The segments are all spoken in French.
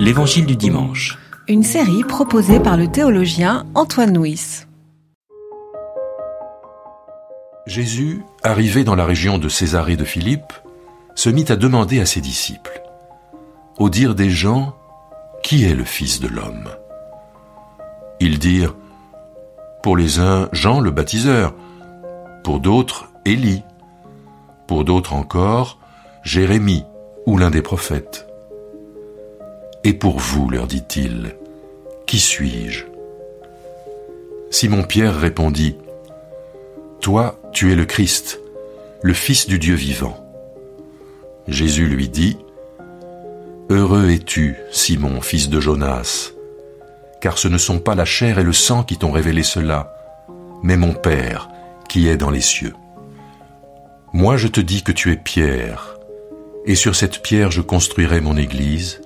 L'Évangile du dimanche. Une série proposée par le théologien Antoine Nuis. Jésus, arrivé dans la région de Césarée de Philippe, se mit à demander à ses disciples, au dire des gens, Qui est le Fils de l'homme? Ils dirent, Pour les uns, Jean le baptiseur, pour d'autres, Élie, pour d'autres encore, Jérémie ou l'un des prophètes. Et pour vous, leur dit-il, qui suis-je? Simon-Pierre répondit, Toi, tu es le Christ, le Fils du Dieu vivant. Jésus lui dit, Heureux es-tu, Simon, fils de Jonas, car ce ne sont pas la chair et le sang qui t'ont révélé cela, mais mon Père qui est dans les cieux. Moi je te dis que tu es Pierre, et sur cette pierre je construirai mon Église,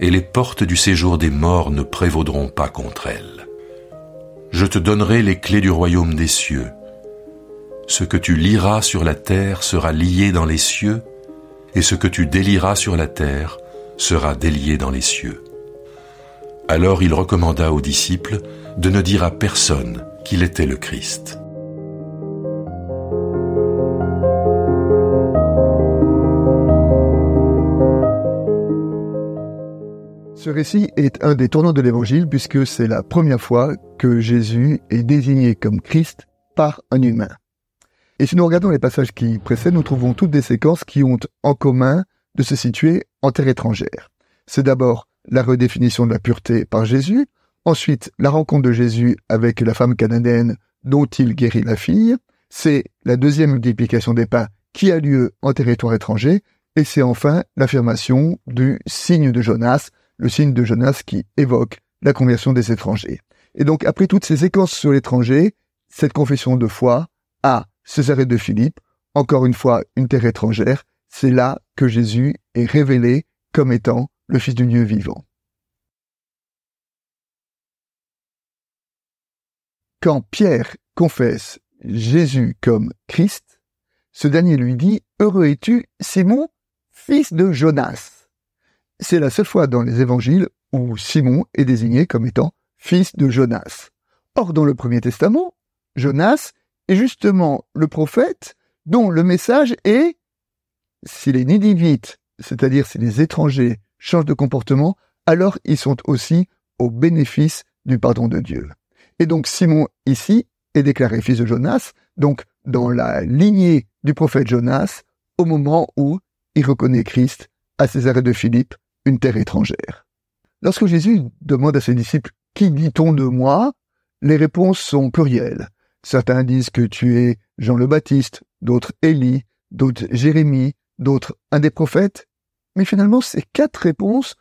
et les portes du séjour des morts ne prévaudront pas contre elle. Je te donnerai les clés du royaume des cieux. Ce que tu liras sur la terre sera lié dans les cieux, et ce que tu délieras sur la terre sera délié dans les cieux. Alors il recommanda aux disciples de ne dire à personne qu'il était le Christ. Ce récit est un des tournants de l'évangile puisque c'est la première fois que Jésus est désigné comme Christ par un humain. Et si nous regardons les passages qui précèdent, nous trouvons toutes des séquences qui ont en commun de se situer en terre étrangère. C'est d'abord la redéfinition de la pureté par Jésus, ensuite la rencontre de Jésus avec la femme cananéenne dont il guérit la fille, c'est la deuxième multiplication des pains qui a lieu en territoire étranger, et c'est enfin l'affirmation du signe de Jonas, le signe de Jonas qui évoque la conversion des étrangers. Et donc, après toutes ces séquences sur l'étranger, cette confession de foi à Césarée de Philippe, encore une fois une terre étrangère, c'est là que Jésus est révélé comme étant le Fils du Dieu vivant. Quand Pierre confesse Jésus comme Christ, ce dernier lui dit Heureux es-tu, Simon, fils de Jonas c'est la seule fois dans les évangiles où Simon est désigné comme étant fils de Jonas. Or, dans le Premier Testament, Jonas est justement le prophète dont le message est si les Nidivites, c'est-à-dire si les étrangers, changent de comportement, alors ils sont aussi au bénéfice du pardon de Dieu. Et donc Simon ici est déclaré fils de Jonas, donc dans la lignée du prophète Jonas, au moment où il reconnaît Christ à Césarée de Philippe une terre étrangère. Lorsque Jésus demande à ses disciples Qui dit-on de moi? Les réponses sont plurielles. Certains disent que tu es Jean le Baptiste, d'autres Élie, d'autres Jérémie, d'autres un des prophètes. Mais finalement, ces quatre réponses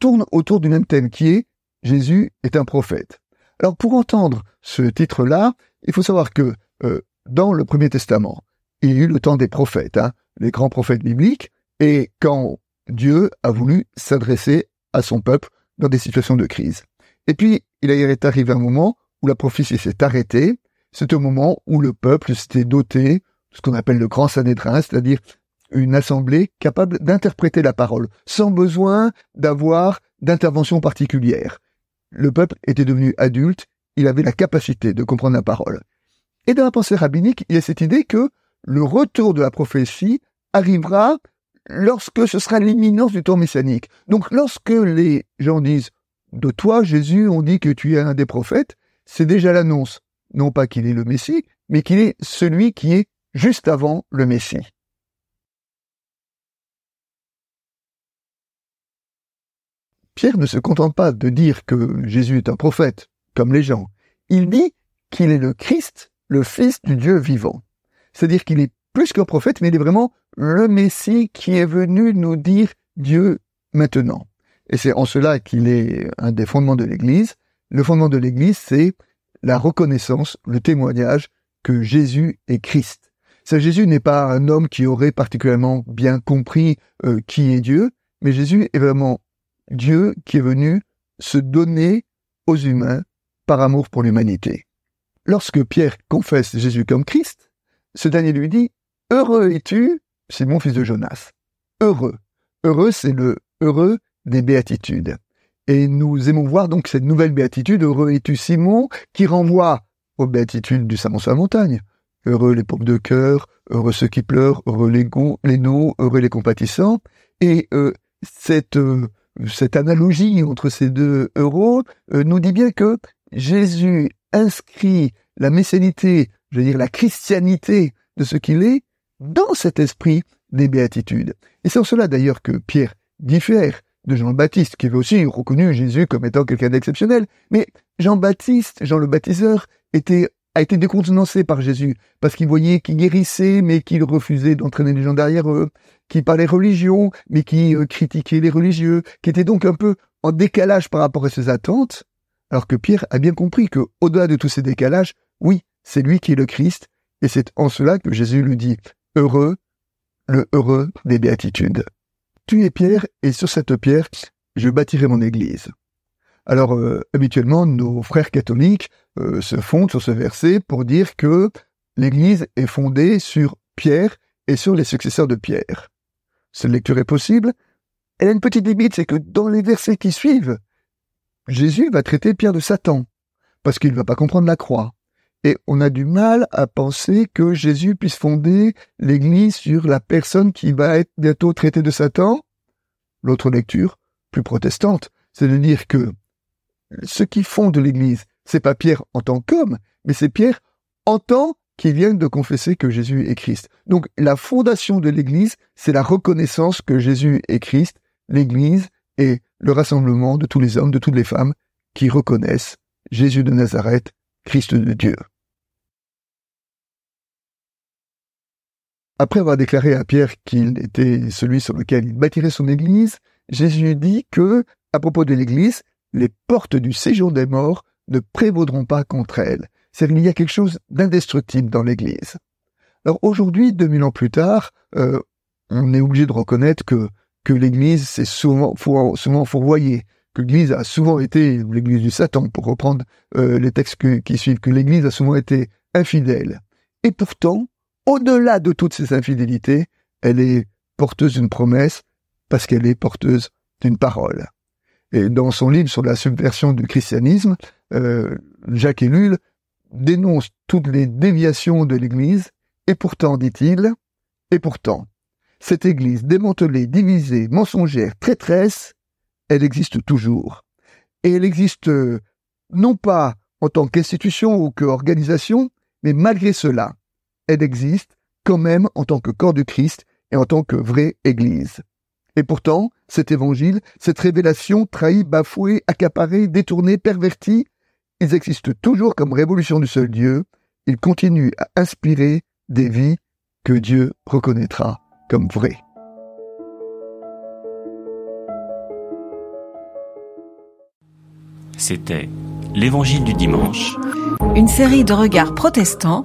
tournent autour du même thème qui est Jésus est un prophète. Alors pour entendre ce titre-là, il faut savoir que euh, dans le Premier Testament, il y a eu le temps des prophètes, hein, les grands prophètes bibliques, et quand Dieu a voulu s'adresser à son peuple dans des situations de crise. Et puis, il est arrivé un moment où la prophétie s'est arrêtée. C'est au moment où le peuple s'était doté de ce qu'on appelle le grand Sanhédrin, c'est-à-dire une assemblée capable d'interpréter la parole, sans besoin d'avoir d'intervention particulière. Le peuple était devenu adulte, il avait la capacité de comprendre la parole. Et dans la pensée rabbinique, il y a cette idée que le retour de la prophétie arrivera lorsque ce sera l'imminence du temps messianique. Donc lorsque les gens disent de toi, Jésus, on dit que tu es un des prophètes, c'est déjà l'annonce, non pas qu'il est le Messie, mais qu'il est celui qui est juste avant le Messie. Pierre ne se contente pas de dire que Jésus est un prophète, comme les gens. Il dit qu'il est le Christ, le Fils du Dieu vivant. C'est-à-dire qu'il est plus qu'un prophète, mais il est vraiment le Messie qui est venu nous dire Dieu maintenant. Et c'est en cela qu'il est un des fondements de l'Église. Le fondement de l'Église, c'est la reconnaissance, le témoignage que Jésus est Christ. Ça, Jésus n'est pas un homme qui aurait particulièrement bien compris euh, qui est Dieu, mais Jésus est vraiment Dieu qui est venu se donner aux humains par amour pour l'humanité. Lorsque Pierre confesse Jésus comme Christ, ce dernier lui dit Heureux es-tu, Simon fils de Jonas. Heureux. Heureux, c'est le heureux des béatitudes. Et nous aimons voir donc cette nouvelle béatitude, heureux es-tu Simon, qui renvoie aux béatitudes du Samon sur la montagne. Heureux les pauvres de cœur, heureux ceux qui pleurent, heureux les, gonds, les noms, heureux les compatissants. Et euh, cette, euh, cette analogie entre ces deux heureux nous dit bien que Jésus inscrit la messénité, je veux dire la christianité de ce qu'il est, dans cet esprit des béatitudes. Et c'est en cela d'ailleurs que Pierre diffère de Jean-Baptiste, qui avait aussi reconnu Jésus comme étant quelqu'un d'exceptionnel. Mais Jean-Baptiste, Jean le baptiseur, a été décontenancé par Jésus, parce qu'il voyait qu'il guérissait, mais qu'il refusait d'entraîner les gens derrière eux, qui parlait religion, mais qui euh, critiquait les religieux, qui était donc un peu en décalage par rapport à ses attentes, alors que Pierre a bien compris que, au-delà de tous ces décalages, oui, c'est lui qui est le Christ, et c'est en cela que Jésus lui dit, heureux, le heureux des béatitudes tu es pierre, et sur cette pierre, je bâtirai mon église. Alors, euh, habituellement, nos frères catholiques euh, se fondent sur ce verset pour dire que l'église est fondée sur Pierre et sur les successeurs de Pierre. Cette lecture est possible. Elle a une petite limite, c'est que dans les versets qui suivent, Jésus va traiter Pierre de Satan, parce qu'il ne va pas comprendre la croix. Et on a du mal à penser que Jésus puisse fonder l'Église sur la personne qui va être bientôt traitée de Satan. L'autre lecture, plus protestante, c'est de dire que ce qui fonde l'Église, c'est pas Pierre en tant qu'homme, mais c'est Pierre en tant qu'il vient de confesser que Jésus est Christ. Donc la fondation de l'Église, c'est la reconnaissance que Jésus est Christ. L'Église est le rassemblement de tous les hommes, de toutes les femmes qui reconnaissent Jésus de Nazareth, Christ de Dieu. Après avoir déclaré à Pierre qu'il était celui sur lequel il bâtirait son église, Jésus dit que, à propos de l'église, les portes du séjour des morts ne prévaudront pas contre elle. C'est qu'il y a quelque chose d'indestructible dans l'église. Alors aujourd'hui, 2000 ans plus tard, euh, on est obligé de reconnaître que, que l'église s'est souvent, souvent fourvoyée, que l'église a souvent été l'église du Satan, pour reprendre euh, les textes qui suivent, que l'église a souvent été infidèle. Et pourtant, au-delà de toutes ces infidélités, elle est porteuse d'une promesse parce qu'elle est porteuse d'une parole. Et dans son livre sur la subversion du christianisme, euh, Jacques Ellul dénonce toutes les déviations de l'Église, et pourtant, dit-il, et pourtant, cette Église démantelée, divisée, mensongère, traîtresse, elle existe toujours. Et elle existe euh, non pas en tant qu'institution ou qu'organisation, mais malgré cela, elle existe quand même en tant que corps du Christ et en tant que vraie Église. Et pourtant, cet évangile, cette révélation trahie, bafouée, accaparée, détournée, pervertie, ils existent toujours comme révolution du seul Dieu, ils continuent à inspirer des vies que Dieu reconnaîtra comme vraies. C'était l'Évangile du dimanche. Une série de regards protestants